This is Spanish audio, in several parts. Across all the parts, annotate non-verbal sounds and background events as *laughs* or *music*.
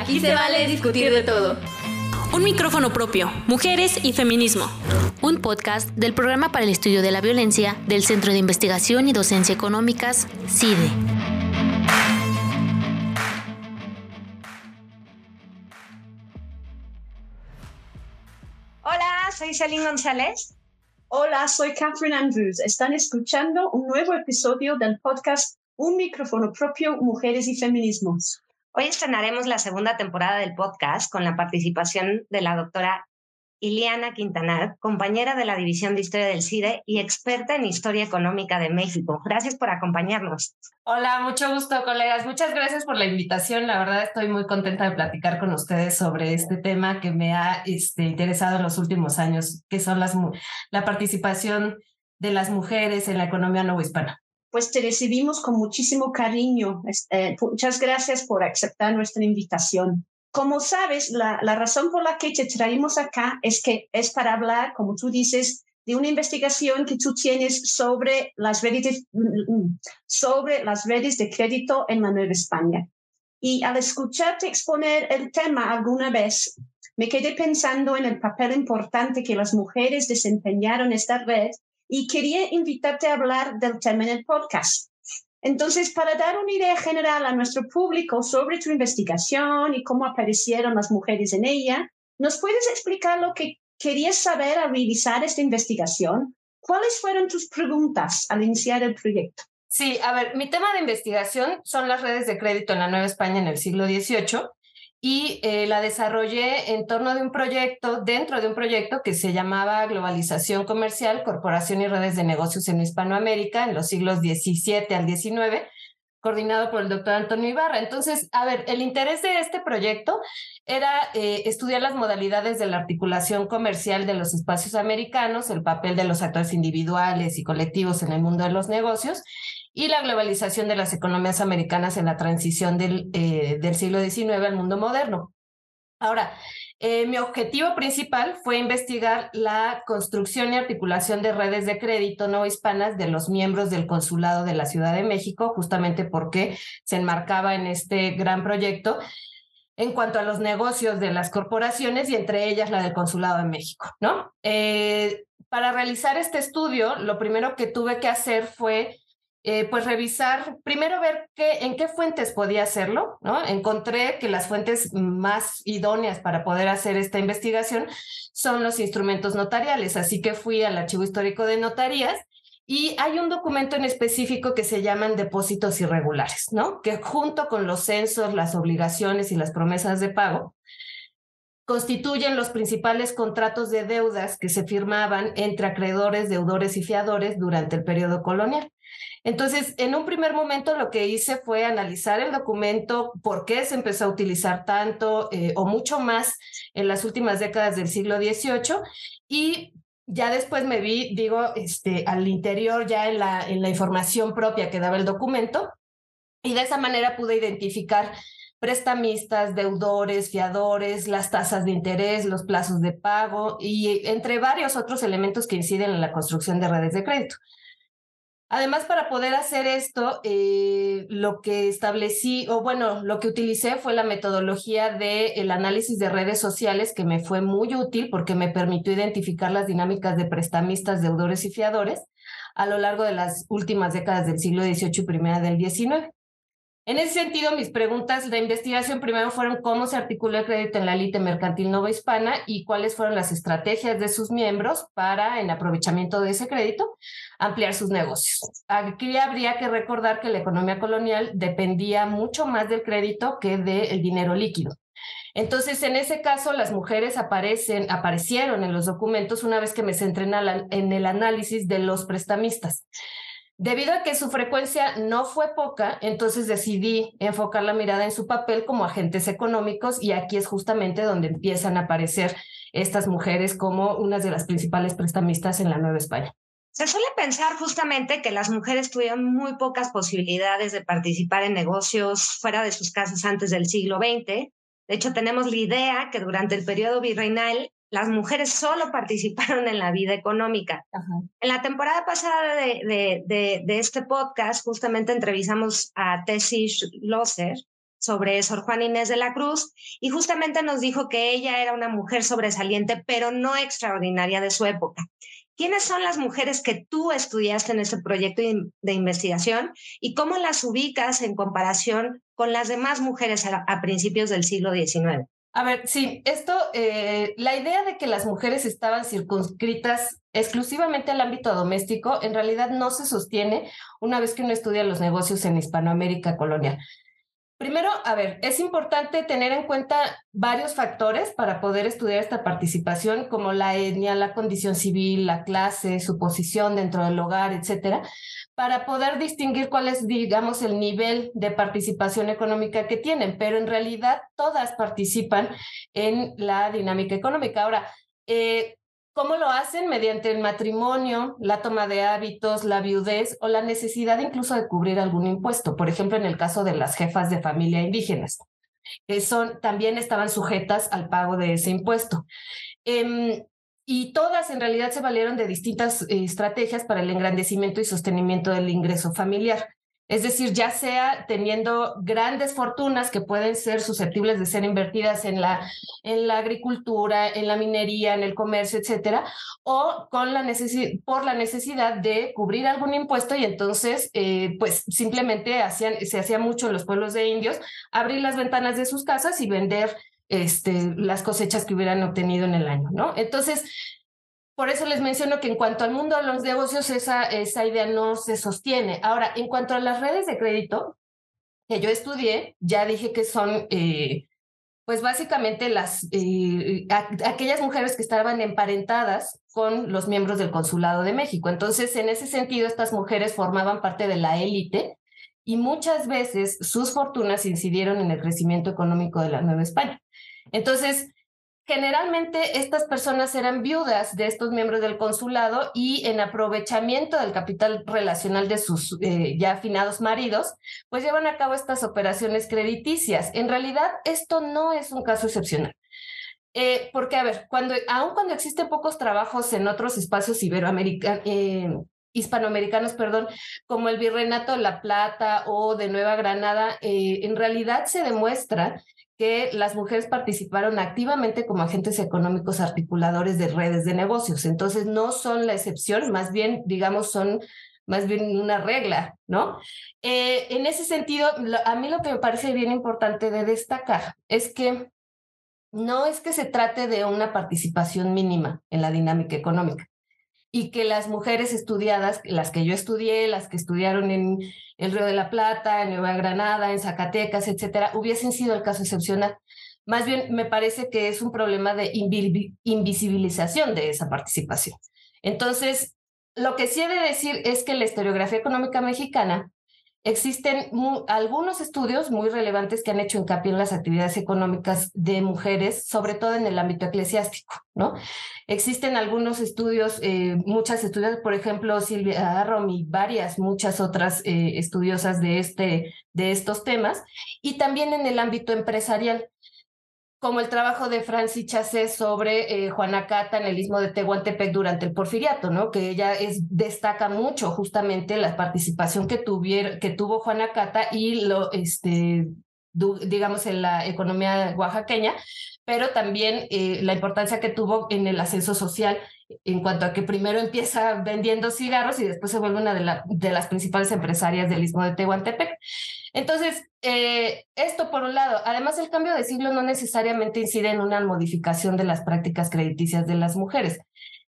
Aquí se vale discutir de todo. Un micrófono propio, mujeres y feminismo. Un podcast del programa para el estudio de la violencia del Centro de Investigación y Docencia Económicas, CIDE. Hola, soy Celine González. Hola, soy Catherine Andrews. Están escuchando un nuevo episodio del podcast Un micrófono propio, mujeres y feminismos. Hoy estrenaremos la segunda temporada del podcast con la participación de la doctora Iliana Quintanar, compañera de la División de Historia del CIDE y experta en Historia Económica de México. Gracias por acompañarnos. Hola, mucho gusto, colegas. Muchas gracias por la invitación. La verdad estoy muy contenta de platicar con ustedes sobre este tema que me ha este, interesado en los últimos años, que son las, la participación de las mujeres en la economía hispana pues te recibimos con muchísimo cariño. Eh, muchas gracias por aceptar nuestra invitación. Como sabes, la, la, razón por la que te traemos acá es que es para hablar, como tú dices, de una investigación que tú tienes sobre las redes de, sobre las redes de crédito en la Nueva España. Y al escucharte exponer el tema alguna vez, me quedé pensando en el papel importante que las mujeres desempeñaron en esta red y quería invitarte a hablar del tema en el podcast. Entonces, para dar una idea general a nuestro público sobre tu investigación y cómo aparecieron las mujeres en ella, ¿nos puedes explicar lo que querías saber al realizar esta investigación? ¿Cuáles fueron tus preguntas al iniciar el proyecto? Sí, a ver, mi tema de investigación son las redes de crédito en la Nueva España en el siglo XVIII y eh, la desarrollé en torno de un proyecto, dentro de un proyecto que se llamaba Globalización Comercial, Corporación y Redes de Negocios en Hispanoamérica en los siglos XVII al XIX, coordinado por el doctor Antonio Ibarra. Entonces, a ver, el interés de este proyecto era eh, estudiar las modalidades de la articulación comercial de los espacios americanos, el papel de los actores individuales y colectivos en el mundo de los negocios y la globalización de las economías americanas en la transición del, eh, del siglo XIX al mundo moderno. Ahora, eh, mi objetivo principal fue investigar la construcción y articulación de redes de crédito no hispanas de los miembros del Consulado de la Ciudad de México, justamente porque se enmarcaba en este gran proyecto en cuanto a los negocios de las corporaciones y entre ellas la del Consulado de México, ¿no? Eh, para realizar este estudio, lo primero que tuve que hacer fue eh, pues revisar, primero ver qué, en qué fuentes podía hacerlo, ¿no? Encontré que las fuentes más idóneas para poder hacer esta investigación son los instrumentos notariales, así que fui al Archivo Histórico de Notarías y hay un documento en específico que se llaman depósitos irregulares, ¿no? Que junto con los censos, las obligaciones y las promesas de pago, constituyen los principales contratos de deudas que se firmaban entre acreedores, deudores y fiadores durante el periodo colonial. Entonces, en un primer momento lo que hice fue analizar el documento, por qué se empezó a utilizar tanto eh, o mucho más en las últimas décadas del siglo XVIII y ya después me vi, digo, este, al interior ya en la, en la información propia que daba el documento y de esa manera pude identificar prestamistas, deudores, fiadores, las tasas de interés, los plazos de pago y entre varios otros elementos que inciden en la construcción de redes de crédito. Además, para poder hacer esto, eh, lo que establecí, o bueno, lo que utilicé fue la metodología del análisis de redes sociales, que me fue muy útil porque me permitió identificar las dinámicas de prestamistas, deudores y fiadores a lo largo de las últimas décadas del siglo XVIII y primera del XIX. En ese sentido, mis preguntas de investigación primero fueron cómo se articuló el crédito en la élite mercantil hispana y cuáles fueron las estrategias de sus miembros para, en aprovechamiento de ese crédito, ampliar sus negocios. Aquí habría que recordar que la economía colonial dependía mucho más del crédito que del dinero líquido. Entonces, en ese caso, las mujeres aparecen, aparecieron en los documentos una vez que me centré en el análisis de los prestamistas. Debido a que su frecuencia no fue poca, entonces decidí enfocar la mirada en su papel como agentes económicos y aquí es justamente donde empiezan a aparecer estas mujeres como unas de las principales prestamistas en la Nueva España. Se suele pensar justamente que las mujeres tuvieron muy pocas posibilidades de participar en negocios fuera de sus casas antes del siglo XX. De hecho, tenemos la idea que durante el periodo virreinal las mujeres solo *laughs* participaron en la vida económica. En la temporada pasada de, de, de, este podcast, justamente entrevistamos a Tessie Losser, sobre Sor Juana Inés de la Cruz y justamente nos dijo que ella era una mujer sobresaliente, pero no extraordinaria de su época. ¿Quiénes son las mujeres que tú estudiaste en este proyecto de investigación y cómo las ubicas en comparación con las demás mujeres a, principios del siglo XIX? A ver, sí, esto, eh, la idea de que las mujeres estaban circunscritas exclusivamente al ámbito doméstico, en realidad no se sostiene una vez que uno estudia los negocios en Hispanoamérica colonial. Primero, a ver, es importante tener en cuenta varios factores para poder estudiar esta participación, como la etnia, la condición civil, la clase, su posición dentro del hogar, etcétera, para poder distinguir cuál es, digamos, el nivel de participación económica que tienen. Pero en realidad todas participan en la dinámica económica. Ahora, eh, ¿Cómo lo hacen? Mediante el matrimonio, la toma de hábitos, la viudez o la necesidad incluso de cubrir algún impuesto. Por ejemplo, en el caso de las jefas de familia indígenas, que son, también estaban sujetas al pago de ese impuesto. Em, y todas en realidad se valieron de distintas eh, estrategias para el engrandecimiento y sostenimiento del ingreso familiar. Es decir, ya sea teniendo grandes fortunas que pueden ser susceptibles de ser invertidas en la, en la agricultura, en la minería, en el comercio, etcétera, o por la necesidad de cubrir algún impuesto y entonces, eh, pues simplemente se hacía mucho en los pueblos de indios, abrir las ventanas de sus casas y vender este, las cosechas que hubieran obtenido en el año, ¿no? Entonces, por eso les menciono que en cuanto al mundo de los negocios, esa, esa idea no se sostiene. Ahora, en cuanto a las redes de crédito que yo estudié, ya dije que son, eh, pues básicamente las, eh, aquellas mujeres que estaban emparentadas con los miembros del Consulado de México. Entonces, en ese sentido, estas mujeres formaban parte de la élite y muchas veces sus fortunas incidieron en el crecimiento económico de la Nueva España. Entonces, Generalmente estas personas eran viudas de estos miembros del consulado y en aprovechamiento del capital relacional de sus eh, ya afinados maridos, pues llevan a cabo estas operaciones crediticias. En realidad, esto no es un caso excepcional. Eh, porque, a ver, cuando, aun cuando existen pocos trabajos en otros espacios eh, hispanoamericanos, perdón, como el Virreinato de La Plata o de Nueva Granada, en realidad se demuestra que las mujeres participaron activamente como agentes económicos articuladores de redes de negocios. Entonces, no son la excepción, más bien, digamos, son más bien una regla, ¿no? Eh, en ese sentido, a mí lo que me parece bien importante de destacar es que no es que se trate de una participación mínima en la dinámica económica y que las mujeres estudiadas, las que yo estudié, las que estudiaron en el Río de la Plata, en Nueva Granada, en Zacatecas, etcétera, hubiesen sido el caso excepcional. Más bien, me parece que es un problema de invisibilización de esa participación. Entonces, lo que sí he de decir es que la historiografía económica mexicana Existen algunos estudios muy relevantes que han hecho hincapié en las actividades económicas de mujeres, sobre todo en el ámbito eclesiástico, ¿no? Existen algunos estudios, eh, muchas estudios, por ejemplo, Silvia Arrom y varias, muchas otras eh, estudiosas de, este, de estos temas, y también en el ámbito empresarial como el trabajo de Francis Chassé sobre eh, Juana Cata en el istmo de Tehuantepec durante el porfiriato, ¿no? Que ella es, destaca mucho justamente la participación que, que tuvo y lo, este, digamos, en la economía oaxaqueña, pero también eh, la importancia que tuvo en el ascenso social en cuanto a que primero empieza vendiendo cigarros y después se vuelve una de, de las principales empresarias del istmo de Tehuantepec. Entonces, eh, esto por un lado. Además, el cambio de siglo no necesariamente incide en una modificación de las prácticas crediticias de las mujeres.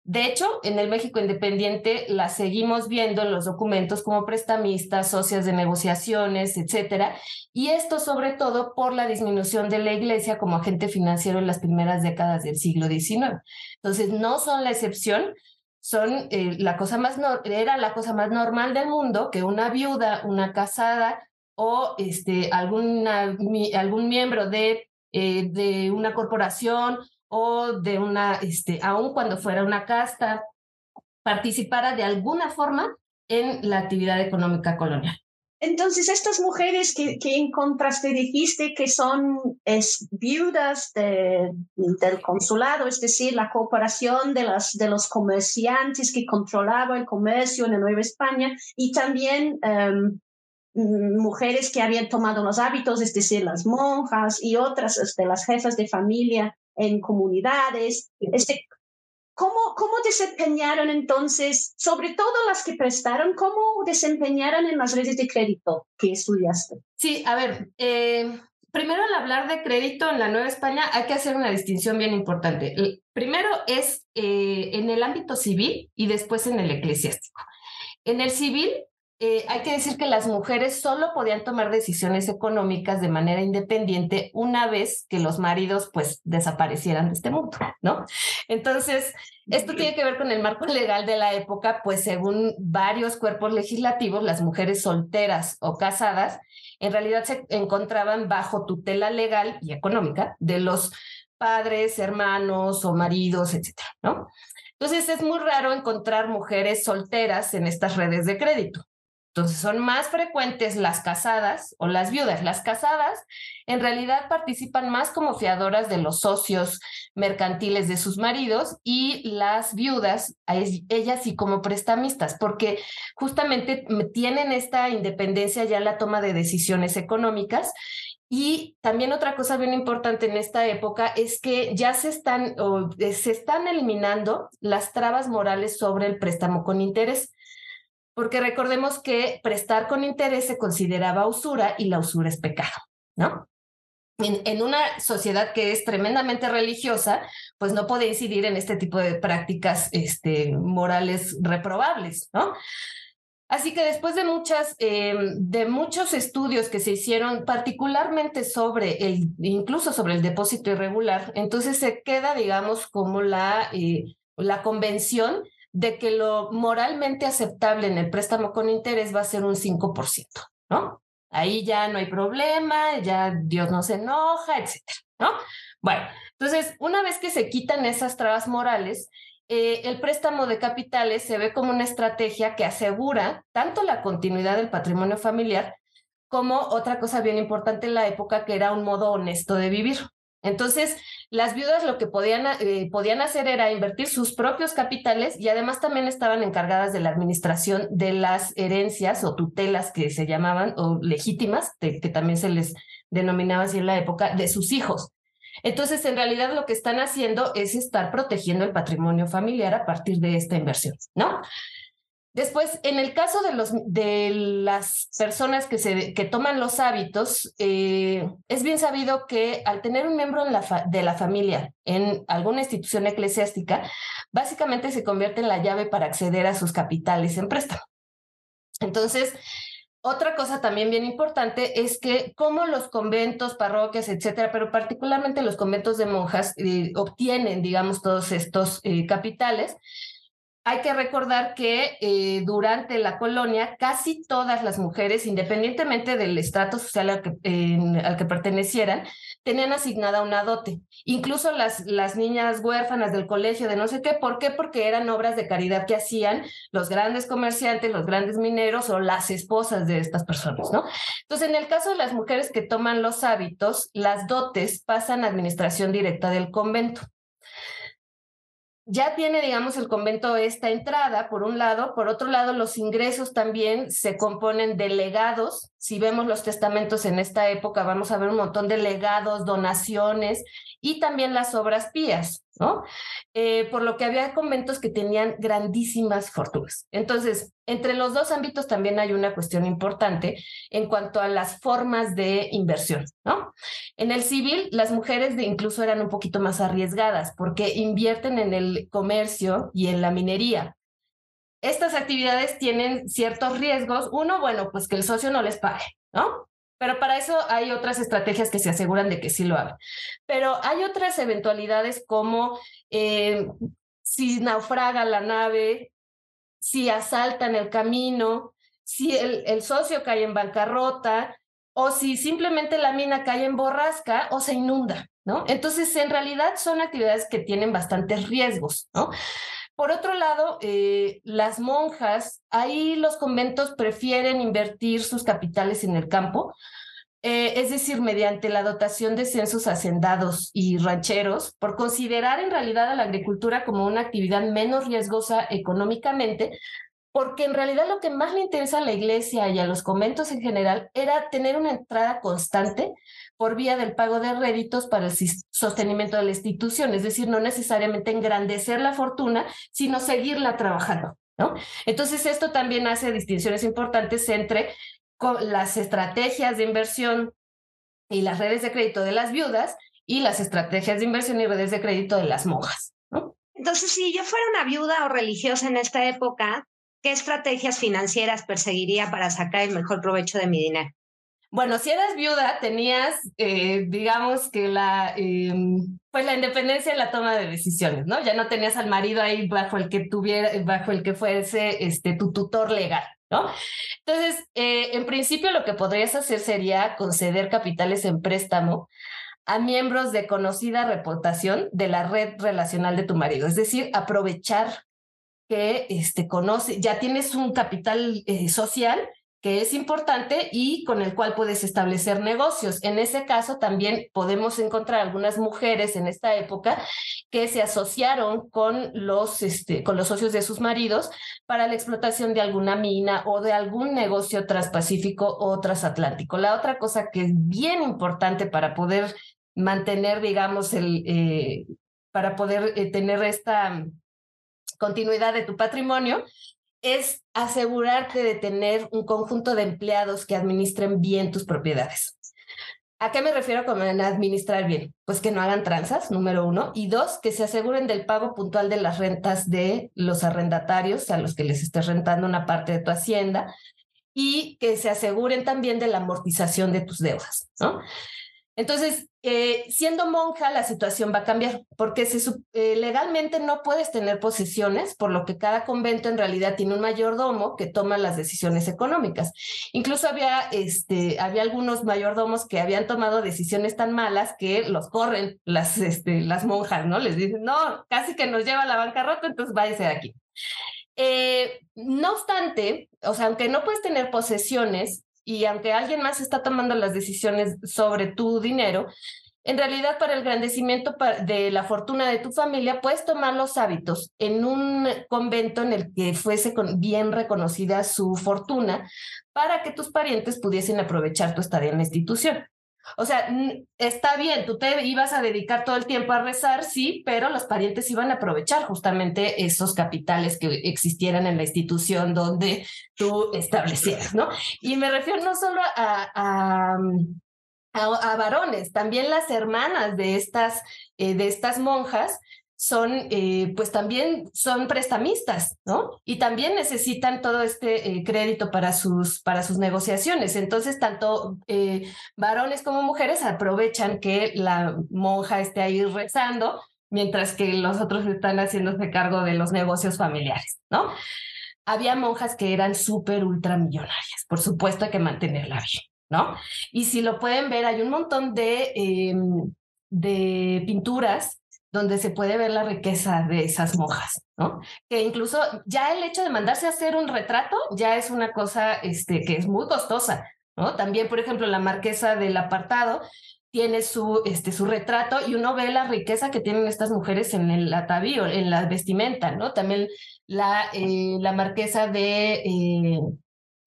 De hecho, en el México Independiente las seguimos viendo en los documentos como prestamistas, socias de negociaciones, etcétera, y esto sobre todo por la disminución de la Iglesia como agente financiero en las primeras décadas del siglo XIX. Entonces, no son la excepción, son eh, la cosa más era la cosa más normal del mundo que una viuda, una casada o este, algún miembro de, eh, de una corporación o de una, este, aun cuando fuera una casta, participara de alguna forma en la actividad económica colonial. Entonces, estas mujeres que, que encontraste, dijiste que son es, viudas de, del consulado, es decir, la cooperación de, las, de los comerciantes que controlaban el comercio en la Nueva España y también em, mujeres que habían tomado los hábitos, es decir, las monjas y otras de este, las jefas de familia en comunidades. Este, ¿Cómo, ¿Cómo desempeñaron entonces, sobre todo las que prestaron, cómo desempeñaron en las redes de crédito que estudiaste? Sí, a ver, eh, primero al hablar de crédito en la Nueva España hay que hacer una distinción bien importante. primero es eh, en el ámbito civil y después en el eclesiástico. En el civil eh, hay que decir que las mujeres solo podían tomar decisiones económicas de manera independiente una vez que los maridos pues desaparecieran de este mundo, ¿no? Entonces, esto tiene que ver con el marco legal de la época, pues según varios cuerpos legislativos, las mujeres solteras o casadas en realidad se encontraban bajo tutela legal y económica de los padres, hermanos o maridos, etcétera, ¿no? Entonces es muy raro encontrar mujeres solteras en estas redes de crédito. Entonces son más frecuentes las casadas o las viudas. Las casadas en realidad participan más como fiadoras de los socios mercantiles de sus maridos y las viudas, ellas sí como prestamistas, porque justamente tienen esta independencia ya en la toma de decisiones económicas y también otra cosa bien importante en esta época es que ya se están, se están eliminando las trabas morales sobre el préstamo con interés porque recordemos que prestar con interés se consideraba usura y la usura es pecado, ¿no? En, una sociedad que es tremendamente religiosa, pues no puede incidir en este tipo de prácticas este, morales reprobables, ¿no? Así que después de muchas, em, de muchos estudios que se hicieron, particularmente sobre el, incluso sobre el depósito irregular, entonces se queda, digamos, como la, eh, la convención de que lo moralmente aceptable en el préstamo con interés va a ser un 5%, ¿no? Ahí ya no hay problema, ya Dios no se enoja, etcétera, ¿no? Bueno, entonces, una vez que se quitan esas trabas morales, eh, el préstamo de capitales se ve como una estrategia que asegura tanto la continuidad del patrimonio familiar como otra cosa bien importante en la época que era un modo honesto de vivir. Entonces, las viudas lo que podían, eh, podían hacer era invertir sus propios capitales y además también estaban encargadas de la administración de las herencias o tutelas que se llamaban, o legítimas, que también se les denominaba así en la época, de sus hijos. Entonces, en realidad lo que están haciendo es estar protegiendo el patrimonio familiar a partir de esta inversión, ¿no? Después, en el caso de, las personas que toman los hábitos, eh, es bien sabido que al tener un miembro de la familia en alguna institución eclesiástica, básicamente se convierte en la llave para acceder a sus capitales en préstamo. Entonces, otra cosa también bien importante es que como los conventos, parroquias, etcétera, pero particularmente los conventos de monjas eh, obtienen, digamos, todos estos eh, capitales, hay que recordar que eh, durante la colonia casi todas las mujeres, independientemente del estrato social al que, pertenecieran, tenían asignada una dote. Incluso las, las niñas huérfanas del colegio de no sé qué, ¿por qué? Porque eran obras de caridad que hacían los grandes comerciantes, los grandes mineros o las esposas de estas personas, ¿no? Entonces, en el caso de las mujeres que toman los hábitos, las dotes pasan a administración directa del convento ya tiene, digamos, el convento esta entrada, por un lado. Por otro lado, los ingresos también se componen de legados. Si vemos los testamentos en esta época, vamos a ver un montón de legados, donaciones y también las obras pías, ¿no? Eh, por lo que había conventos que tenían grandísimas fortunas. Entonces, entre los dos ámbitos también hay una cuestión importante en cuanto a las formas de inversión, ¿no? En el civil, las mujeres de incluso eran un poquito más arriesgadas porque invierten en el comercio y en la minería. Estas actividades tienen ciertos riesgos. Uno, bueno, pues que el socio no les pague, ¿no? Pero para eso hay otras estrategias que se aseguran de que sí lo hagan. Pero hay otras eventualidades como eh, si naufraga la nave, si asaltan el camino, si el, el socio cae en bancarrota o si simplemente la mina cae en borrasca o se inunda, ¿no? Entonces, en realidad son actividades que tienen bastantes riesgos, ¿no? Por otro lado, eh, las monjas, ahí los conventos prefieren invertir sus capitales en el campo, eh, es decir, mediante la dotación de censos hacendados y rancheros, por considerar en realidad a la agricultura como una actividad menos riesgosa económicamente, porque en realidad lo que más le interesa a la iglesia y a los conventos en general era tener una entrada constante por vía del pago de réditos para el sostenimiento de la institución, es decir, no necesariamente engrandecer la fortuna, sino seguirla trabajando. ¿no? Entonces, esto también hace distinciones importantes entre las estrategias de inversión y las redes de crédito de las viudas y las estrategias de inversión y redes de crédito de las monjas. Entonces, si yo fuera una viuda o religiosa en esta época, ¿qué estrategias financieras perseguiría para sacar el mejor provecho de mi dinero? Bueno, si eras viuda, tenías, eh, digamos que la, em, pues la independencia en la toma de decisiones, ¿no? Ya no tenías al marido ahí bajo el que tuviera, bajo el que fuese este, tu tutor legal, ¿no? Entonces, eh, en principio lo que podrías hacer sería conceder capitales en préstamo a miembros de conocida reputación de la red relacional de tu marido, es decir, aprovechar que este, conoce, ya tienes un capital eh, social que es importante y con el cual puedes establecer negocios. En ese caso también podemos encontrar algunas mujeres en esta época que se asociaron con los, este, con los socios de sus maridos para la explotación de alguna mina o de algún negocio transpacífico o transatlántico. La otra cosa que es bien importante para poder mantener, digamos, el, eh, para poder eh, tener esta continuidad de tu patrimonio es asegurarte de tener un conjunto de empleados que administren bien tus propiedades. ¿A qué me refiero con administrar bien? Pues que no hagan tranzas, número uno, y dos, que se aseguren del pago puntual de las rentas de los arrendatarios a los que les estés rentando una parte de tu hacienda y que se aseguren también de la amortización de tus deudas, ¿no? Entonces, eh, siendo monja, la situación va a cambiar, porque eh, legalmente no puedes tener posesiones, por lo que cada convento en realidad tiene un mayordomo que toma las decisiones económicas. Incluso había, este, había algunos mayordomos que habían tomado decisiones tan malas que los corren las, este, las monjas, ¿no? Les dicen, no, casi que nos lleva a la bancarrota, entonces váyase de aquí. Eh, no obstante, o sea, aunque no puedes tener posesiones, y aunque alguien más está tomando las decisiones sobre tu dinero, en realidad para el engrandecimiento de la fortuna de tu familia, puedes tomar los hábitos en un convento en el que fuese bien reconocida su fortuna para que tus parientes pudiesen aprovechar tu estadía en la institución. O sea, está bien, tú te ibas a dedicar todo el tiempo a rezar, sí, pero los parientes iban a aprovechar justamente esos capitales que existieran en la institución donde tú establecieras, ¿no? Y me refiero no solo a, a, varones, también las hermanas de estas, eh, de estas monjas son, eh, pues también son prestamistas, ¿no? Y también necesitan todo este eh, crédito para sus, para sus negociaciones. Entonces, tanto eh, varones como mujeres aprovechan que la monja esté ahí rezando, mientras que los otros están haciéndose cargo de los negocios familiares, ¿no? Había monjas que eran súper ultramillonarias, por supuesto que mantenerla bien, ¿no? Y si lo pueden ver, hay un montón de, em, de pinturas donde se puede ver la riqueza de esas monjas, ¿no? Que incluso ya el hecho de mandarse a hacer un retrato ya es una cosa este, que es muy costosa, ¿no? También, por ejemplo, la marquesa del apartado tiene su, este, su retrato y uno ve la riqueza que tienen estas mujeres en el atavío, en la vestimenta, ¿no? También la, eh, la marquesa de, eh,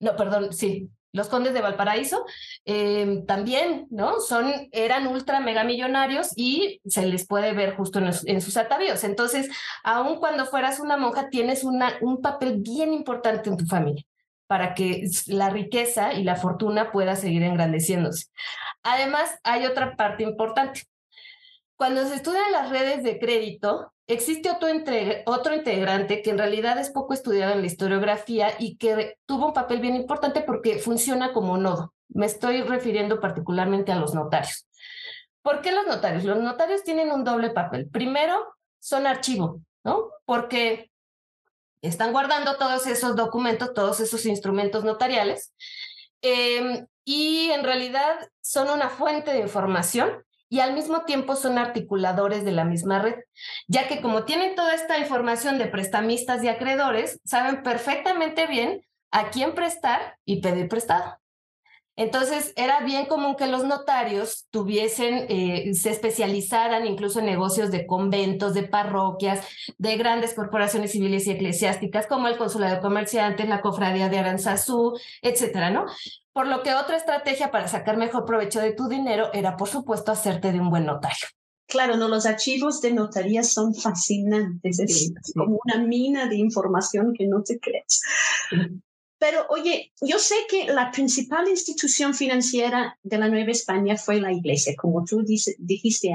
no, perdón, sí, los condes de Valparaíso em, también, ¿no? Son, eran ultra mega millonarios y se les puede ver justo en, sus atavíos. Entonces, aun cuando fueras una monja, tienes una, un papel bien importante en tu familia para que la riqueza y la fortuna pueda seguir engrandeciéndose. Además, hay otra parte importante. Cuando se estudian las redes de crédito, Existe otro, otro, integrante que en realidad es poco estudiado en la historiografía y que tuvo un papel bien importante porque funciona como nodo. Me estoy refiriendo particularmente a los notarios. ¿Por qué los notarios? Los notarios tienen un doble papel. Primero, son archivo, ¿no? Porque están guardando todos esos documentos, todos esos instrumentos notariales, em, y en realidad son una fuente de información y al mismo tiempo son articuladores de la misma red, ya que como tienen toda esta información de prestamistas y acreedores, saben perfectamente bien a quién prestar y pedir prestado. Entonces, era bien común que los notarios tuviesen, eh, se especializaran incluso en negocios de conventos, de parroquias, de grandes corporaciones civiles y eclesiásticas, como el Consulado de Comerciantes, la Cofradía de Aranzazú, etcétera, ¿no? Por lo que otra estrategia para sacar mejor provecho de tu dinero era, por supuesto, hacerte de un buen notario. Claro, no, los archivos de notaría son fascinantes, es como una mina de información que no te crees. Pero oye, yo sé que la principal institución financiera de la Nueva España fue la Iglesia, como tú dijiste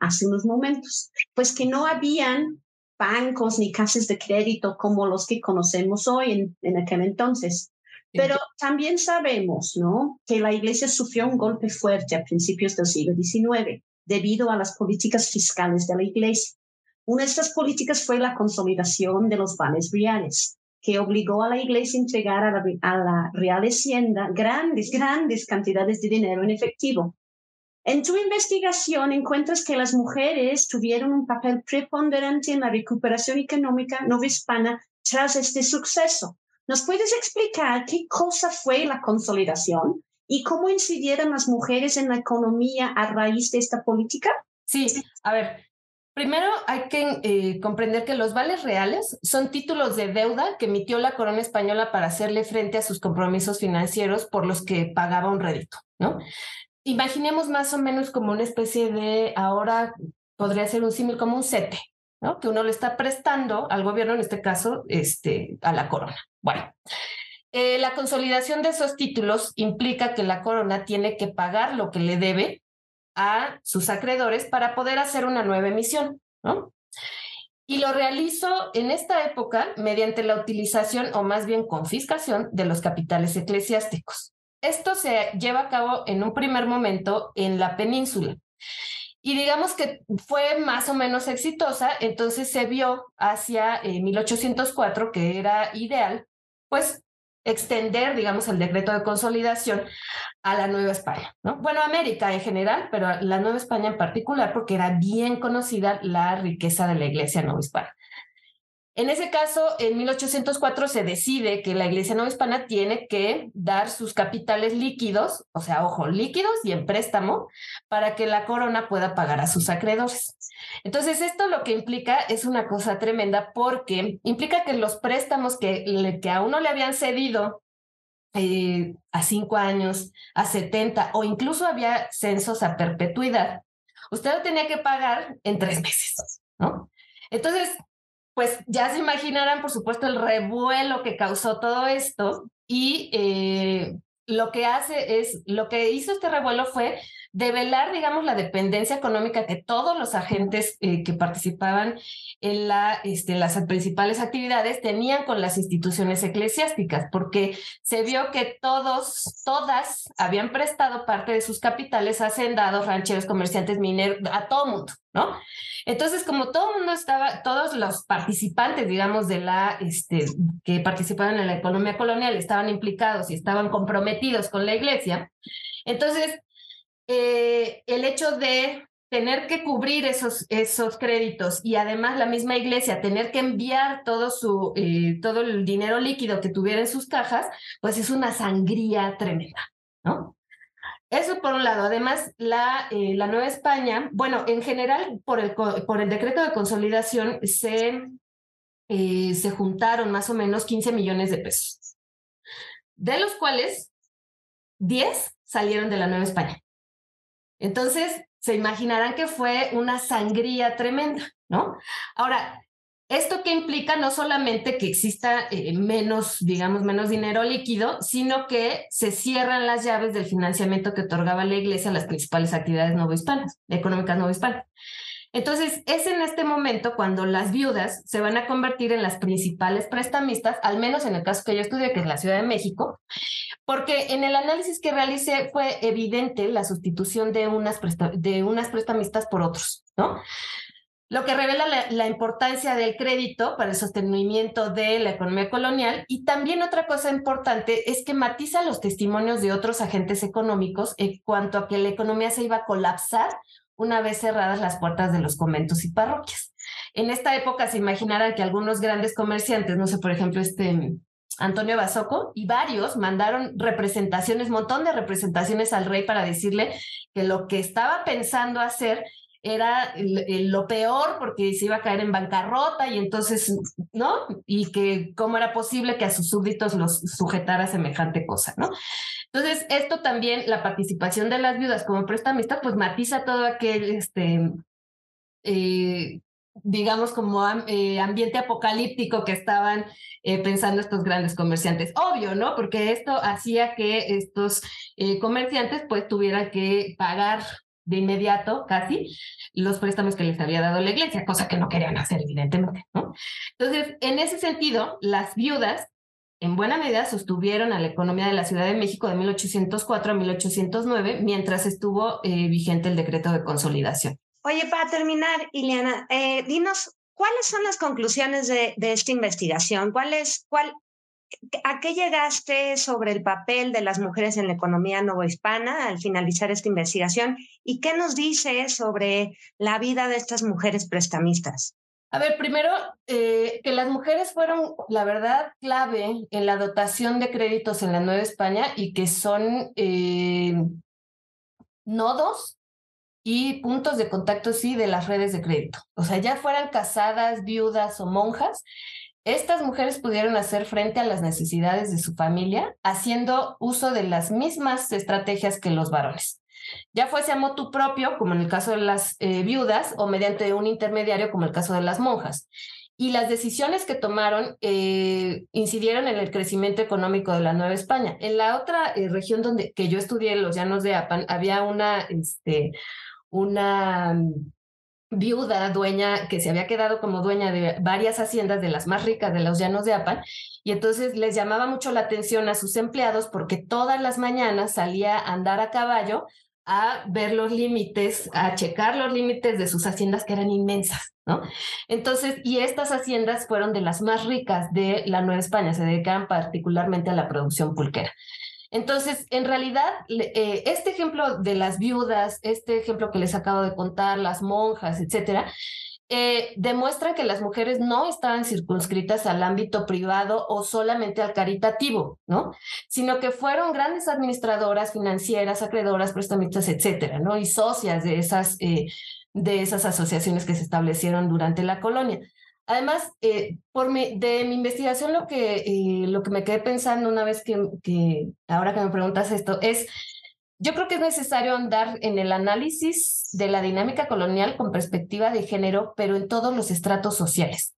hace unos momentos, pues que no habían bancos ni casas de crédito como los que conocemos hoy en, en aquel entonces. Pero también sabemos, ¿no? Que la Iglesia sufrió un golpe fuerte a principios del siglo XIX debido a las políticas fiscales de la Iglesia. Una de estas políticas fue la consolidación de los vales reales, que obligó a la iglesia a entregar a la, Real Hacienda grandes, grandes cantidades de dinero en efectivo. En tu investigación encuentras que las mujeres tuvieron un papel preponderante en la recuperación económica novohispana tras este suceso. ¿Nos puedes explicar qué cosa fue la consolidación y cómo incidieron las mujeres en la economía a raíz de esta política? Sí, a ver, Primero hay que eh, comprender que los vales reales son títulos de deuda que emitió la corona española para hacerle frente a sus compromisos financieros por los que pagaba un rédito, ¿no? Imaginemos más o menos como una especie de, ahora podría ser un símil como un CETE, ¿no? Que uno le está prestando al gobierno, en este caso, este, a la corona. Bueno, eh, la consolidación de esos títulos implica que la corona tiene que pagar lo que le debe a sus acreedores para poder hacer una nueva emisión, ¿no? Y lo realizó en esta época mediante la utilización o más bien confiscación de los capitales eclesiásticos. Esto se lleva a cabo en un primer momento en la península. Y digamos que fue más o menos exitosa, entonces se vio hacia 1804 eh, que era ideal, pues extender, digamos, el decreto de consolidación a la Nueva España, ¿no? Bueno, América en general, pero la Nueva España en particular, porque era bien conocida la riqueza de la Iglesia Nueva Hispana. En ese caso, en 1804 se decide que la Iglesia Nueva Hispana tiene que dar sus capitales líquidos, o sea, ojo, líquidos y en préstamo, para que la corona pueda pagar a sus acreedores. Entonces, esto lo que implica es una cosa tremenda porque implica que los préstamos que, que a uno le habían cedido eh, a cinco años, a 70 o incluso había censos a perpetuidad, usted lo tenía que pagar en tres meses, ¿no? Entonces, pues ya se imaginarán, por supuesto, el revuelo que causó todo esto y eh, lo que hace es, lo que hizo este revuelo fue develar, digamos, la dependencia económica que todos los agentes eh, que participaban en este, las principales actividades tenían con las instituciones eclesiásticas, porque se vio que todos, todas habían prestado parte de sus capitales a hacendados, rancheros, comerciantes, mineros, a todo mundo, ¿no? Entonces, como todo mundo estaba, todos los participantes, digamos, de la, este, que participaban en la economía colonial estaban implicados y estaban comprometidos con la iglesia, entonces, eh, el hecho de tener que cubrir esos, esos créditos y además la misma iglesia tener que enviar todo, su, eh, todo el dinero líquido que tuviera en sus cajas, pues es una sangría tremenda, ¿no? Eso por un lado. Además, la, eh, la Nueva España, bueno, en general, por el, por el decreto de consolidación se, se juntaron más o menos 15 millones de pesos, de los cuales 10 salieron de la Nueva España. Entonces, se imaginarán que fue una sangría tremenda, ¿no? Ahora, esto que implica no solamente que exista eh, menos, digamos, menos dinero líquido, sino que se cierran las llaves del financiamiento que otorgaba la Iglesia a las principales actividades novohispanas, económicas novohispanas. Entonces, es en este momento cuando las viudas se van a convertir en las principales prestamistas, al menos en el caso que yo estudié, que es la Ciudad de México, porque en el análisis que realicé fue evidente la sustitución de unas, de unas prestamistas por otros, ¿no? lo que revela la, importancia del crédito para el sostenimiento de la economía colonial. Y también otra cosa importante es que matiza los testimonios de otros agentes económicos en cuanto a que la economía se iba a colapsar una vez cerradas las puertas de los conventos y parroquias. En esta época se imaginará que algunos grandes comerciantes, no sé, por ejemplo, este Antonio Basoco, y varios mandaron representaciones, montón de representaciones al rey para decirle que lo que estaba pensando hacer era lo peor porque se iba a caer en bancarrota y entonces, ¿no? Y que cómo era posible que a sus súbditos los sujetara semejante cosa, ¿no? Entonces, esto también, la participación de las viudas como prestamistas, pues matiza todo aquel, este, eh, digamos, como eh, ambiente apocalíptico que estaban eh, pensando estos grandes comerciantes. Obvio, ¿no? Porque esto hacía que estos comerciantes pues tuvieran que pagar de inmediato, casi, los préstamos que les había dado la iglesia, cosa que no querían hacer, evidentemente. Entonces, en ese sentido, las viudas en buena medida sostuvieron a la economía de la Ciudad de México de 1804 a 1809, mientras estuvo eh, vigente el decreto de consolidación. Oye, para terminar, Ileana, eh, dinos, ¿cuáles son las conclusiones de, de esta investigación? ¿Cuál es, cuál, ¿A qué llegaste sobre el papel de las mujeres en la economía novohispana al finalizar esta investigación? ¿Y qué nos dice sobre la vida de estas mujeres prestamistas? A ver, primero, eh, que las mujeres fueron, la verdad, clave en la dotación de créditos en la Nueva España y que son eh, nodos y puntos de contacto, sí, de las redes de crédito. O sea, ya fueran casadas, viudas o monjas, estas mujeres pudieron hacer frente a las necesidades de su familia haciendo uso de las mismas estrategias que los varones. Ya fuese a motu propio, como en el caso de las eh, viudas, o mediante un intermediario, como el caso de las monjas. Y las decisiones que tomaron eh, incidieron en el crecimiento económico de la Nueva España. En la otra eh, región donde que yo estudié, los llanos de Apan, había una, este, una viuda, dueña, que se había quedado como dueña de varias haciendas de las más ricas de los llanos de Apan, y entonces les llamaba mucho la atención a sus empleados porque todas las mañanas salía a andar a caballo a ver los límites, a checar los límites de sus haciendas que eran inmensas, ¿no? Entonces, y estas haciendas fueron de las más ricas de la Nueva España, se dedicaban particularmente a la producción pulquera. Entonces, en realidad, eh, este ejemplo de las viudas, este ejemplo que les acabo de contar, las monjas, etcétera, eh, demuestra que las mujeres no estaban circunscritas al ámbito privado o solamente al caritativo, ¿no? Sino que fueron grandes administradoras financieras, acreedoras, prestamistas, etcétera, ¿no? Y socias de esas, eh, de esas asociaciones que se establecieron durante la colonia. Además, eh, por mi, de mi investigación, lo que, eh, lo que me quedé pensando una vez que, que, ahora que me preguntas esto, es, yo creo que es necesario andar en el análisis de la dinámica colonial con perspectiva de género, pero en todos los estratos sociales.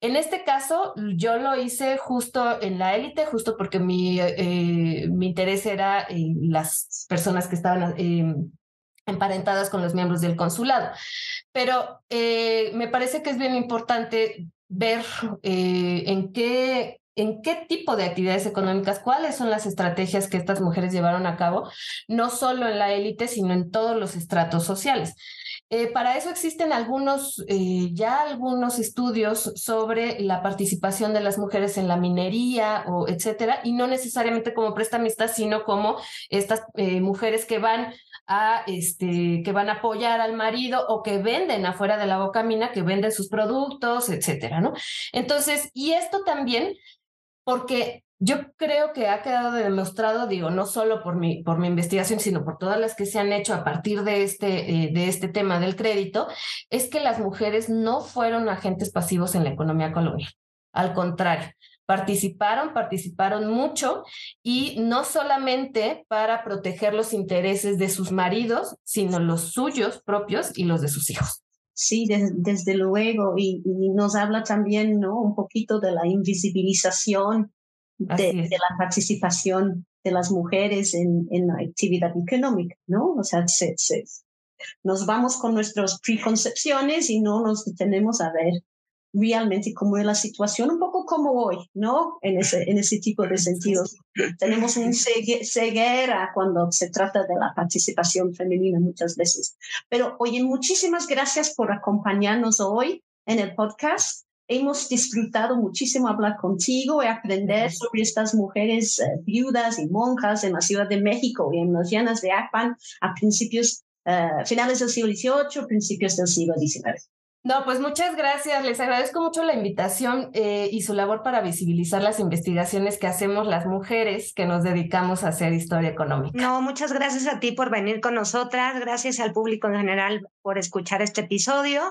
En este caso, yo lo hice justo en la élite, justo porque mi, eh, mi interés era las personas que estaban emparentadas con los miembros del consulado. Pero eh, me parece que es bien importante ver eh, en qué en qué tipo de actividades económicas, cuáles son las estrategias que estas mujeres llevaron a cabo, no solo en la élite, sino en todos los estratos sociales. Eh, para eso existen algunos, ya algunos estudios sobre la participación de las mujeres en la minería o etcétera, y no necesariamente como prestamistas, sino como estas mujeres que van a este, que van a apoyar al marido o que venden afuera de la boca mina, que venden sus productos, etcétera, ¿no? Entonces, y esto también porque yo creo que ha quedado demostrado, digo, no solo por mi, por mi investigación, sino por todas las que se han hecho a partir de este, eh, de este tema del crédito, es que las mujeres no fueron agentes pasivos en la economía colonial. Al contrario, participaron, participaron mucho y no solamente para proteger los intereses de sus maridos, sino los suyos propios y los de sus hijos. Sí, desde luego, y, nos habla también, ¿no? Un poquito de la invisibilización de, la participación de las mujeres en, en, la actividad económica, ¿no? O sea, nos vamos con nuestras preconcepciones y no nos detenemos a ver realmente cómo es la situación, un poco como hoy, ¿no? En ese, en ese tipo de sentidos. Tenemos un ceguera cuando se trata de la participación femenina muchas veces. Pero oye, muchísimas gracias por acompañarnos hoy en el podcast. Hemos disfrutado muchísimo hablar contigo y aprender sobre estas mujeres eh, viudas y monjas en la Ciudad de México y en las llanas de Apan a principios, uh, finales del siglo XVIII, principios del siglo XIX. No, pues muchas gracias. Les agradezco mucho la invitación eh, y su labor para visibilizar las investigaciones que hacemos las mujeres que nos dedicamos a hacer historia económica. No, muchas gracias a ti por venir con nosotras. Gracias al público en general por escuchar este episodio.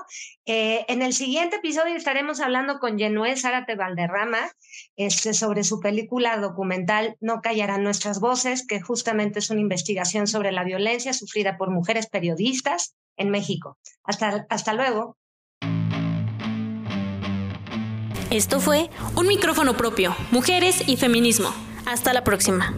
Eh, en el siguiente episodio estaremos hablando con Yenuel Zárate Valderrama este, sobre su película documental No callarán nuestras voces, que justamente es una investigación sobre la violencia sufrida por mujeres periodistas en México. Hasta, hasta luego. Esto fue Un micrófono propio, mujeres y feminismo. Hasta la próxima.